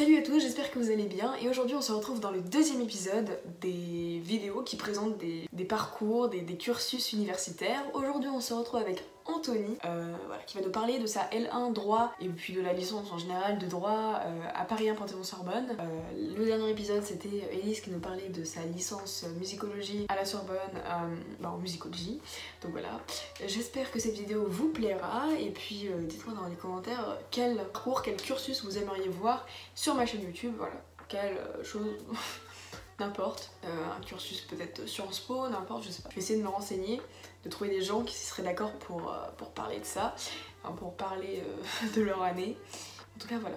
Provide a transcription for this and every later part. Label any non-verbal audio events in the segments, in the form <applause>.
Salut à tous, j'espère que vous allez bien et aujourd'hui on se retrouve dans le deuxième épisode des vidéos qui présentent des, parcours, des, cursus universitaires. Aujourd'hui on se retrouve avec Anthony euh, qui va nous parler de sa L1 droit et puis de la licence en général de droit euh, à Paris 1 Panthéon-Sorbonne. Euh, le dernier épisode c'était Elise qui nous parlait de sa licence musicologie à la Sorbonne bah, en musicologie. Donc voilà, j'espère que cette vidéo vous plaira et puis dites-moi dans les commentaires quel cours, quel cursus vous aimeriez voir sur ma chaîne YouTube, voilà, quelle chose... <laughs> n'importe, un cursus peut-être Sciences Po, n'importe, je sais pas. Je vais essayer de me renseigner de trouver des gens qui seraient d'accord pour, euh, pour parler de ça, pour parler euh, <laughs> de leur année. En tout cas, voilà.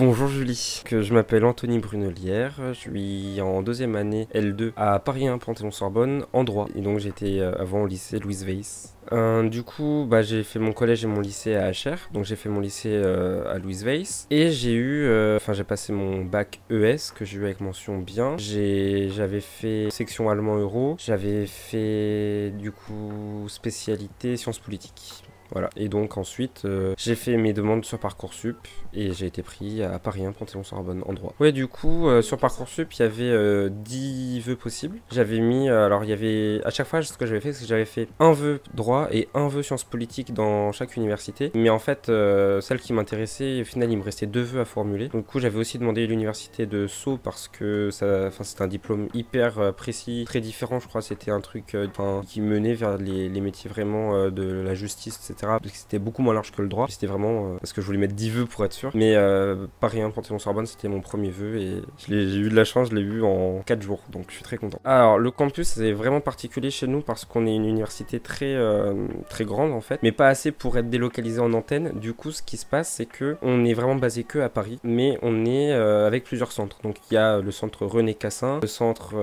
Bonjour Julie, je m'appelle Anthony Brunelière, je suis en deuxième année L2 à Paris 1 Panthéon-Sorbonne en droit et donc j'étais euh, avant au lycée Louise Weiss. Euh, du coup, bah, j'ai fait mon collège et mon lycée à HR, donc j'ai fait mon lycée euh, à Louise Weiss et j'ai eu, enfin j'ai passé mon bac ES que j'ai eu avec mention bien. J'avais fait section allemand euro, j'avais fait du coup spécialité sciences politiques. Voilà. Et donc ensuite, euh, j'ai fait mes demandes sur Parcoursup et j'ai été pris à Paris 1 Panthéon-Sorbonne en droit. Ouais, du coup, euh, sur Parcoursup, il y avait 10 euh, vœux possibles. J'avais mis, alors il y avait, à chaque fois, ce que j'avais fait, c'est que j'avais fait un vœu droit et un vœu sciences politiques dans chaque université. Mais en fait, celle qui m'intéressait, au final, il me restait deux vœux à formuler. Du coup, j'avais aussi demandé l'université de Sceaux parce que ça, c'était un diplôme hyper précis, très différent, je crois. C'était un truc qui menait vers les, les métiers vraiment de la justice, etc parce que c'était beaucoup moins large que le droit. C'était vraiment euh, parce que je voulais mettre 10 vœux pour être sûr. Mais euh, Paris 1 Panthéon-Sorbonne, c'était mon premier vœu et j'ai eu de la chance, je l'ai eu en 4 jours, donc je suis très content. Alors, le campus, est vraiment particulier chez nous parce qu'on est une université très, euh, très grande en fait, mais pas assez pour être délocalisé en antenne. Du coup, ce qui se passe, c'est que on est vraiment basé que à Paris, mais on est avec plusieurs centres. Donc, il y a le centre René Cassin, le centre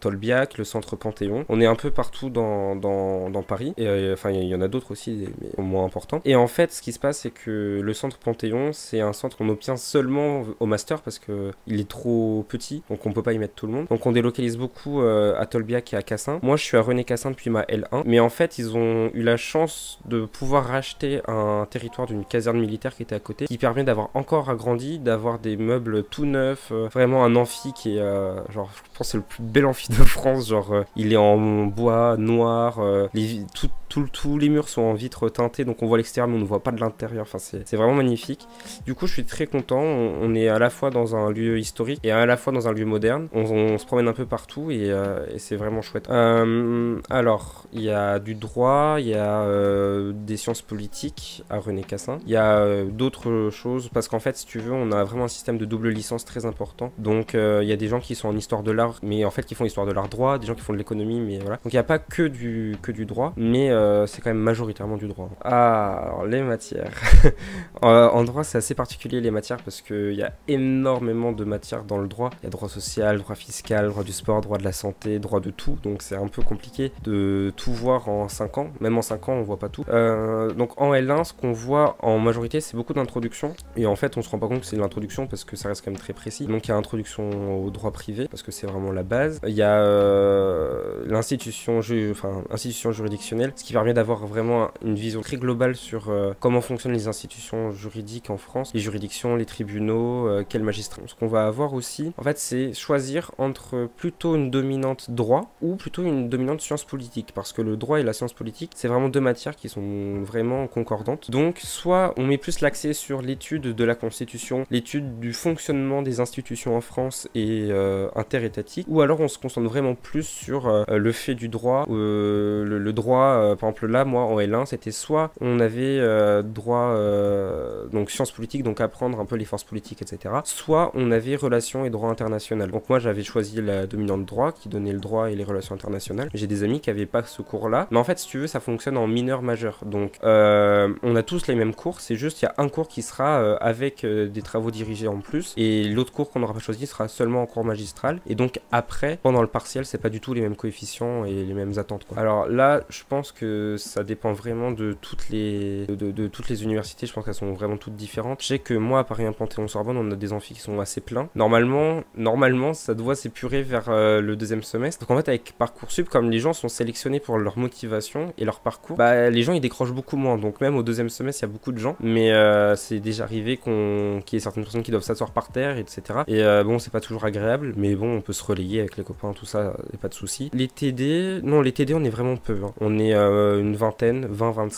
Tolbiac, le centre Panthéon. On est un peu partout dans, dans Paris. Et enfin, il y, en a d'autres aussi, moins important. Et en fait, ce qui se passe, c'est que le centre Panthéon, c'est un centre qu'on obtient seulement au master parce que il est trop petit, donc on peut pas y mettre tout le monde. Donc on délocalise beaucoup euh, à Tolbiac et à Cassin. Moi, je suis à René Cassin depuis ma L1, mais en fait, ils ont eu la chance de pouvoir racheter un territoire d'une caserne militaire qui était à côté, qui permet d'avoir encore agrandi, d'avoir des meubles tout neufs, euh, vraiment un amphi qui est, euh, genre, je pense c'est le plus bel amphi de France, genre, il est en bois noir, les, tout, tous les murs sont en vitre donc on voit l'extérieur, mais on ne voit pas de l'intérieur. Enfin, c'est vraiment magnifique. Du coup, je suis très content. On, est à la fois dans un lieu historique et à la fois dans un lieu moderne. On, se promène un peu partout et, euh, c'est vraiment chouette. Euh, alors, il y a du droit, il y a euh, des sciences politiques à René Cassin. Il y a d'autres choses parce qu'en fait, si tu veux, on a vraiment un système de double licence très important. Donc, il y a des gens qui sont en histoire de l'art, mais en fait, qui font histoire de l'art droit, des gens qui font de l'économie, mais voilà. Donc, il n'y a pas que du, que du droit, mais c'est quand même majoritairement du droit. Ah, alors les matières. <laughs> en droit, c'est assez particulier les matières parce qu'il y a énormément de matières dans le droit. Il y a droit social, droit fiscal, droit du sport, droit de la santé, droit de tout. Donc c'est un peu compliqué de tout voir en 5 ans. Même en 5 ans, on voit pas tout. Euh, donc en L1, ce qu'on voit en majorité, c'est beaucoup d'introduction. Et en fait, on se rend pas compte que c'est de l'introduction parce que ça reste quand même très précis. Donc il y a introduction au droit privé parce que c'est vraiment la base. Il y a euh, l'institution, juridictionnelle, ce qui permet d'avoir vraiment une vision très globale sur euh, comment fonctionnent les institutions juridiques en France, les juridictions, les tribunaux, euh, quels magistrats. Ce qu'on va avoir aussi, en fait, c'est choisir entre plutôt une dominante droit ou plutôt une dominante science politique, parce que le droit et la science politique, c'est vraiment deux matières qui sont vraiment concordantes. Donc, soit on met plus l'accès sur l'étude de la Constitution, l'étude du fonctionnement des institutions en France et euh, interétatique, ou alors on se concentre vraiment plus sur le fait du droit, le, le, droit, par exemple là, moi, en L1, c'était soit on avait euh, droit, euh, donc sciences politiques, donc apprendre un peu les forces politiques, etc. Soit on avait relations et droit international. Donc moi, j'avais choisi la dominante droit, qui donnait le droit et les relations internationales. J'ai des amis qui n'avaient pas ce cours-là. Mais en fait, si tu veux, ça fonctionne en mineur majeur. Donc euh, on a tous les mêmes cours, c'est juste il y a un cours qui sera avec des travaux dirigés en plus, et l'autre cours qu'on n'aura pas choisi sera seulement en cours magistral. Et donc après, pendant le partiel, c'est pas du tout les mêmes coefficients et les mêmes attentes. Quoi. Alors là, je pense que ça dépend vraiment de de toutes les, de, toutes les universités, je pense qu'elles sont vraiment toutes différentes. Je sais que moi, à Paris Panthéon-Sorbonne, on a des amphis qui sont assez pleins. Normalement, normalement ça doit s'épurer vers euh, le deuxième semestre. Donc en fait, avec Parcoursup, comme les gens sont sélectionnés pour leur motivation et leur parcours, bah, les gens ils décrochent beaucoup moins. Donc même au deuxième semestre, il y a beaucoup de gens. Mais euh, c'est déjà arrivé qu'on qu'il y ait certaines personnes qui doivent s'asseoir par terre, etc. Et euh, bon, c'est pas toujours agréable, mais bon, on peut se relayer avec les copains, tout ça, et pas de soucis. Les TD, non, les TD, on est vraiment peu. Hein. On est une vingtaine,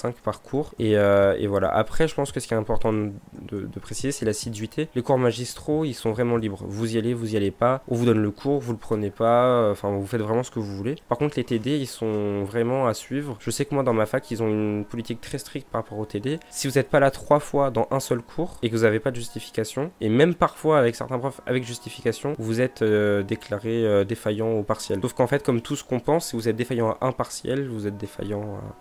20-25 par cours. Et, et, voilà. Après, je pense que ce qui est important de, préciser, c'est l'assiduité. Les cours magistraux, ils sont vraiment libres. Vous y allez, vous y allez pas. On vous donne le cours, vous le prenez pas. Enfin, vous faites vraiment ce que vous voulez. Par contre, les TD, ils sont vraiment à suivre. Je sais que moi, dans ma fac, ils ont une politique très stricte par rapport aux TD. Si vous n'êtes pas là trois fois dans un seul cours et que vous n'avez pas de justification, et même parfois avec certains profs avec justification, vous êtes euh, déclaré euh, défaillant au partiel. Sauf qu'en fait, comme tout ce qu'on pense, si vous êtes défaillant à un partiel, vous êtes défaillant à...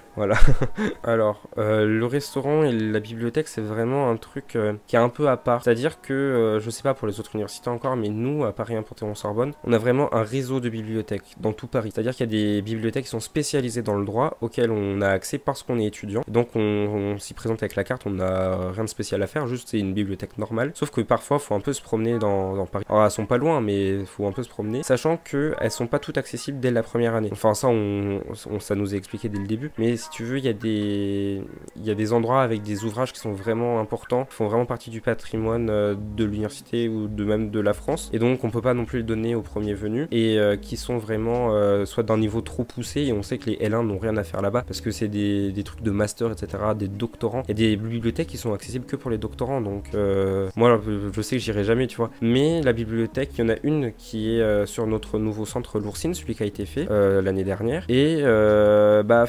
<laughs> Voilà. <laughs> Alors, euh, le restaurant et la bibliothèque, c'est vraiment un truc euh, qui est un peu à part. C'est-à-dire que, euh, je sais pas pour les autres universités encore, mais nous, à Paris en sorbonne on a vraiment un réseau de bibliothèques dans tout Paris. C'est-à-dire qu'il y a des bibliothèques qui sont spécialisées dans le droit, auxquelles on a accès parce qu'on est étudiant. Donc, on, s'y présente avec la carte, on n'a rien de spécial à faire, juste c'est une bibliothèque normale. Sauf que parfois, faut un peu se promener dans, Paris. Alors, elles sont pas loin, mais faut un peu se promener, sachant qu'elles sont pas toutes accessibles dès la première année. Enfin, ça, on, ça nous est expliqué dès le début. Mais si tu veux, il y a des, y a des endroits avec des ouvrages qui sont vraiment importants, qui font vraiment partie du patrimoine euh, de l'université ou de même de la France. Et donc, on peut pas non plus le donner aux premiers venus et euh, qui sont vraiment euh, soit d'un niveau trop poussé et on sait que les L1 n'ont rien à faire là-bas parce que c'est des, des, trucs de master, etc., des doctorants. et des bibliothèques qui sont accessibles que pour les doctorants. Donc, moi, je sais que j'irai jamais, tu vois. Mais la bibliothèque, il y en a une qui est sur notre nouveau centre L'Oursine, celui qui a été fait l'année dernière. Et, bah,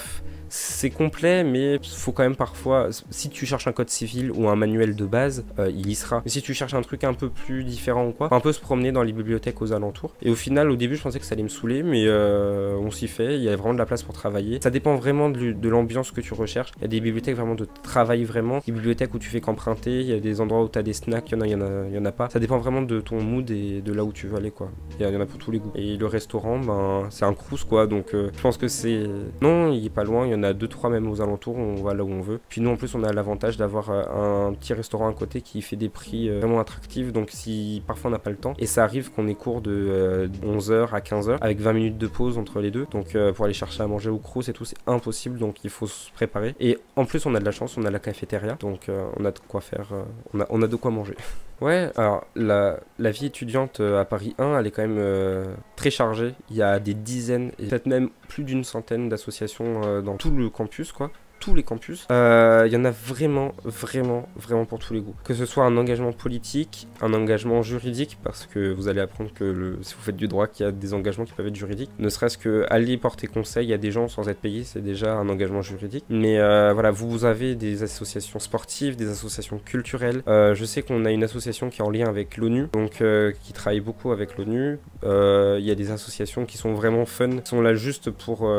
c'est complet, mais faut quand même parfois, si tu cherches un code civil ou un manuel de base, euh, il y sera. Mais si tu cherches un truc un peu plus différent ou quoi, un peu se promener dans les bibliothèques aux alentours. Et au final, au début, je pensais que ça allait me saouler, mais euh, on s'y fait. Il y a vraiment de la place pour travailler. Ça dépend vraiment de, l'ambiance que tu recherches. Il y a des bibliothèques vraiment de travail vraiment. Des bibliothèques où tu fais qu'emprunter. Il y a des endroits où tu as des snacks. Il y en a, il y en a, y en a pas. Ça dépend vraiment de ton mood et de là où tu veux aller, quoi. Il y, en a pour tous les goûts. Et le restaurant, ben, c'est un crous, quoi. Donc, euh, je pense que c'est. Non, il est pas loin. Il y en deux, trois même aux alentours, on va là où on veut. Puis nous en plus on a l'avantage d'avoir euh, un petit restaurant à côté qui fait des prix euh, vraiment attractifs, donc si parfois on n'a pas le temps, et ça arrive qu'on ait cours de 11h euh, à 15h avec 20 minutes de pause entre les deux, donc pour aller chercher à manger au crous et tout c'est impossible, donc il faut se préparer. Et en plus on a de la chance, on a la cafétéria, donc on a de quoi faire, a, on a de quoi manger. <laughs> Ouais, alors la, la, vie étudiante à Paris 1, elle est quand même très chargée. Il y a des dizaines, et peut-être même plus d'une centaine d'associations dans tout le campus, quoi tous les campus. Euh, il y en a vraiment, vraiment, vraiment pour tous les goûts. Que ce soit un engagement politique, un engagement juridique, parce que vous allez apprendre que si vous faites du droit, qu'il y a des engagements qui peuvent être juridiques. Ne serait-ce que aller porter conseil à des gens sans être payé, c'est déjà un engagement juridique. Mais euh, voilà, vous avez des associations sportives, des associations culturelles. Euh, je sais qu'on a une association qui est en lien avec l'ONU, donc qui travaille beaucoup avec l'ONU. Il y a des associations qui sont vraiment fun, qui sont là juste pour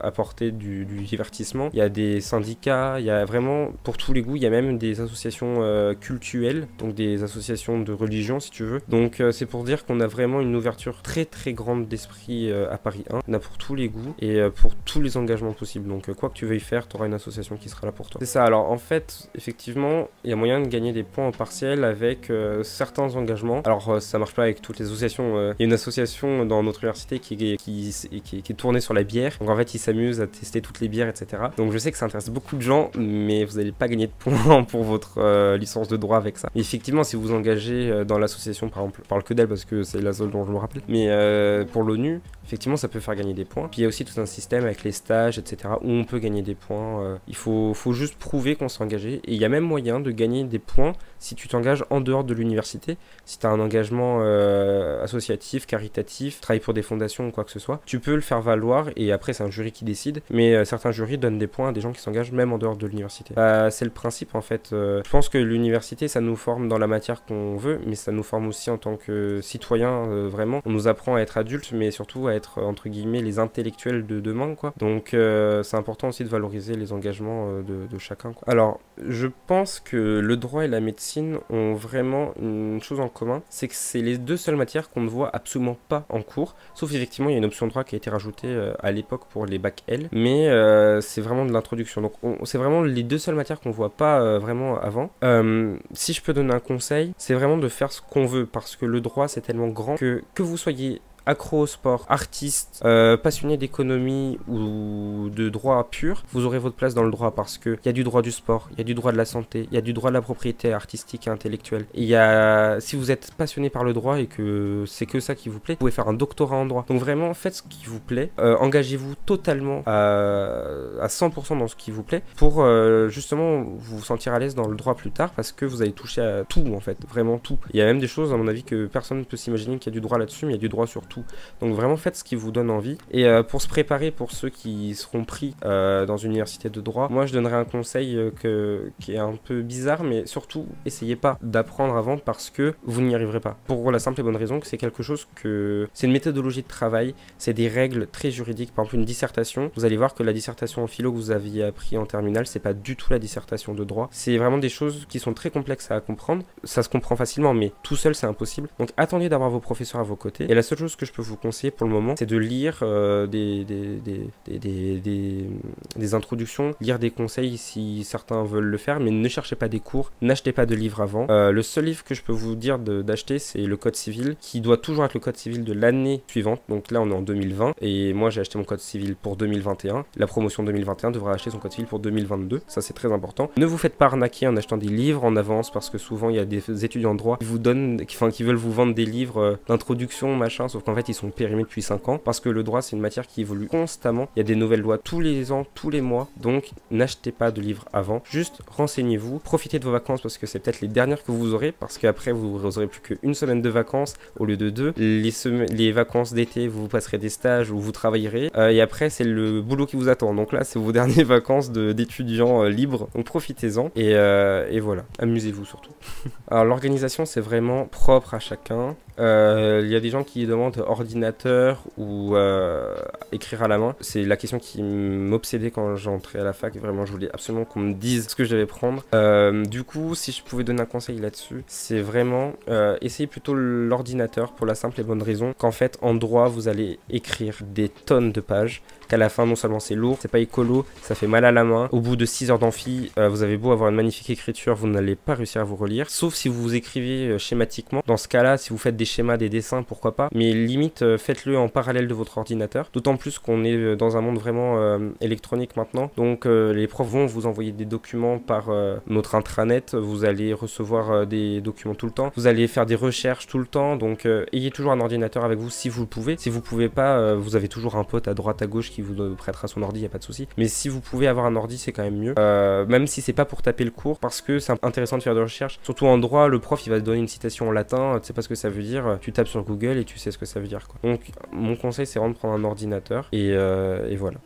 apporter du, du divertissement. Il y a des des syndicats, il y a vraiment pour tous les goûts, il y a même des associations euh, cultuelles, donc des associations de religion si tu veux. Donc euh, c'est pour dire qu'on a vraiment une ouverture très très grande d'esprit euh, à Paris 1. On a pour tous les goûts et pour tous les engagements possibles. Donc quoi que tu veuilles faire, tu auras une association qui sera là pour toi. C'est ça, alors en fait, effectivement, il y a moyen de gagner des points en partiel avec certains engagements. Alors ça marche pas avec toutes les associations. Il y a une association dans notre université qui, qui, qui, qui, est tournée sur la bière. Donc en fait, ils s'amusent à tester toutes les bières, etc. Donc je sais que ça intéresse beaucoup de gens, mais vous n'allez pas gagner de points <laughs> pour votre euh, licence de droit avec ça. effectivement, si vous engagez euh, dans l'association, par exemple, je parle que d'elle parce que c'est la seule dont je me rappelle, mais euh, pour l'ONU, effectivement, ça peut faire gagner des points. Puis il y a aussi tout un système avec les stages, etc., où on peut gagner des points. il faut, faut juste prouver qu'on s'est engagé. Et il y a même moyen de gagner des points si tu t'engages en dehors de l'université. Si tu as un engagement associatif, caritatif, travaille pour des fondations ou quoi que ce soit, tu peux le faire valoir et après c'est un jury qui décide. Mais certains jurys donnent des points à des gens qui s'engagent même en dehors de l'université. Bah, c'est le principe en fait. Euh, je pense que l'université, ça nous forme dans la matière qu'on veut, mais ça nous forme aussi en tant que citoyen euh, vraiment. On nous apprend à être adulte, mais surtout à être entre guillemets les intellectuels de demain quoi. Donc euh, c'est important aussi de valoriser les engagements euh, de, chacun. Quoi. Alors je pense que le droit et la médecine ont vraiment une chose en commun, c'est que c'est les deux seules matières qu'on ne voit absolument pas en cours, sauf effectivement il y a une option droit qui a été rajoutée euh, à l'époque pour les bacs L, mais c'est vraiment de l'introduction. Donc on- c'est vraiment les deux seules matières qu'on voit pas vraiment avant. Si je peux donner un conseil, c'est vraiment de faire ce qu'on veut parce que le droit c'est tellement grand que que vous soyez accro au sport, artiste, euh, passionné d'économie ou de droit pur, vous aurez votre place dans le droit parce que il y a du droit du sport, il y a du droit de la santé, il y a du droit de la propriété artistique et intellectuelle. Il y a, si vous êtes passionné par le droit et que c'est que ça qui vous plaît, vous pouvez faire un doctorat en droit. Donc vraiment, faites ce qui vous plaît, euh, engagez-vous totalement à, à 100% dans ce qui vous plaît pour euh, justement vous sentir à l'aise dans le droit plus tard parce que vous allez toucher à tout en fait, vraiment tout. Il y a même des choses à mon avis que personne ne peut s'imaginer qu'il y a du droit là-dessus, mais il y a du droit sur Donc vraiment faites ce qui vous donne envie. Et euh, pour se préparer pour ceux qui seront pris euh, dans une université de droit, moi je donnerais un conseil euh, que, qui est un peu bizarre, mais surtout essayez pas d'apprendre avant parce que vous n'y arriverez pas. Pour la simple et bonne raison que c'est quelque chose que c'est une méthodologie de travail, c'est des règles très juridiques. Par exemple une dissertation, vous allez voir que la dissertation en philo que vous aviez appris en terminale, c'est pas du tout la dissertation de droit. C'est vraiment des choses qui sont très complexes à comprendre. Ça se comprend facilement, mais tout seul c'est impossible. Donc attendez d'avoir vos professeurs à vos côtés. Et la seule chose que je peux vous conseiller pour le moment, c'est de lire euh, des, des, des, des, introductions, lire des conseils si certains veulent le faire, mais ne cherchez pas des cours, n'achetez pas de livres avant. Euh, le seul livre que je peux vous dire d'acheter, c'est le Code civil, qui doit toujours être le Code civil de l'année suivante. Donc là, on est en 2020, et moi j'ai acheté mon Code civil pour 2021. La promotion 2021 devra acheter son Code civil pour 2022. Ça, c'est très important. Ne vous faites pas arnaquer en achetant des livres en avance, parce que souvent il y a des étudiants en droit qui vous donnent, qui, enfin, qui veulent vous vendre des livres euh, d'introduction, machin, sauf qu'en fait ils sont périmés depuis 5 ans, parce que le droit c'est une matière qui évolue constamment. Il y a des nouvelles lois tous les ans, tous les mois, donc n'achetez pas de livres avant. Juste renseignez-vous, profitez de vos vacances parce que c'est peut-être les dernières que vous aurez, parce qu'après vous aurez plus qu'une semaine de vacances au lieu de deux. Les, vacances d'été, vous passerez des stages où vous travaillerez, Euh, et après c'est le boulot qui vous attend. Donc là c'est vos <laughs> dernières vacances d'étudiants euh, libres, donc profitez-en et, euh, voilà, amusez-vous surtout. <laughs> Alors l'organisation c'est vraiment propre à chacun. Il y a des gens qui demandent ordinateur ou euh, écrire à la main. C'est la question qui m'obsédait quand j'entrais à la fac. Vraiment, je voulais absolument qu'on me dise ce que je devais prendre. Euh, du coup, si je pouvais donner un conseil là-dessus, c'est vraiment euh, essayer plutôt l'ordinateur pour la simple et bonne raison qu'en fait, en droit, vous allez écrire des tonnes de pages qu'à la fin non seulement c'est lourd, c'est pas écolo, ça fait mal à la main. Au bout de 6 heures d'amphi, euh, vous avez beau avoir une magnifique écriture, vous n'allez pas réussir à vous relire, sauf si vous écrivez euh, schématiquement. Dans ce cas-là, si vous faites des schémas, des dessins, pourquoi pas, mais limite euh, faites-le en parallèle de votre ordinateur. D'autant plus qu'on est dans un monde vraiment électronique maintenant, donc les profs vont vous envoyer des documents par notre intranet, vous allez recevoir des documents tout le temps, vous allez faire des recherches tout le temps, donc ayez toujours un ordinateur avec vous si vous le pouvez. Si vous pouvez pas, vous avez toujours un pote à droite à gauche qui vous euh, prêtera son ordi, y a pas de souci. Mais si vous pouvez avoir un ordi, c'est quand même mieux. Euh, même si c'est pas pour taper le cours, parce que c'est intéressant de faire des recherches. Surtout en droit, le prof il va te donner une citation en latin, tu sais pas ce que ça veut dire, tu tapes sur Google et tu sais ce que ça veut dire. Donc mon conseil c'est vraiment de prendre un ordinateur et, euh, et voilà.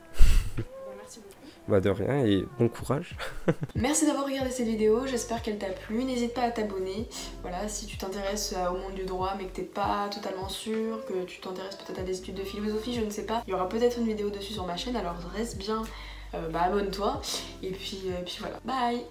Bah de rien et bon courage. <laughs> Merci d'avoir regardé cette vidéo, j'espère qu'elle t'a plu. N'hésite pas à t'abonner. Voilà, si tu t'intéresses au monde du droit mais que t'es pas totalement sûr, que tu t'intéresses peut-être à des études de philosophie, je ne sais pas, il y aura peut-être une vidéo dessus sur ma chaîne, alors reste bien, euh, bah abonne-toi. Et puis, euh, et puis voilà, bye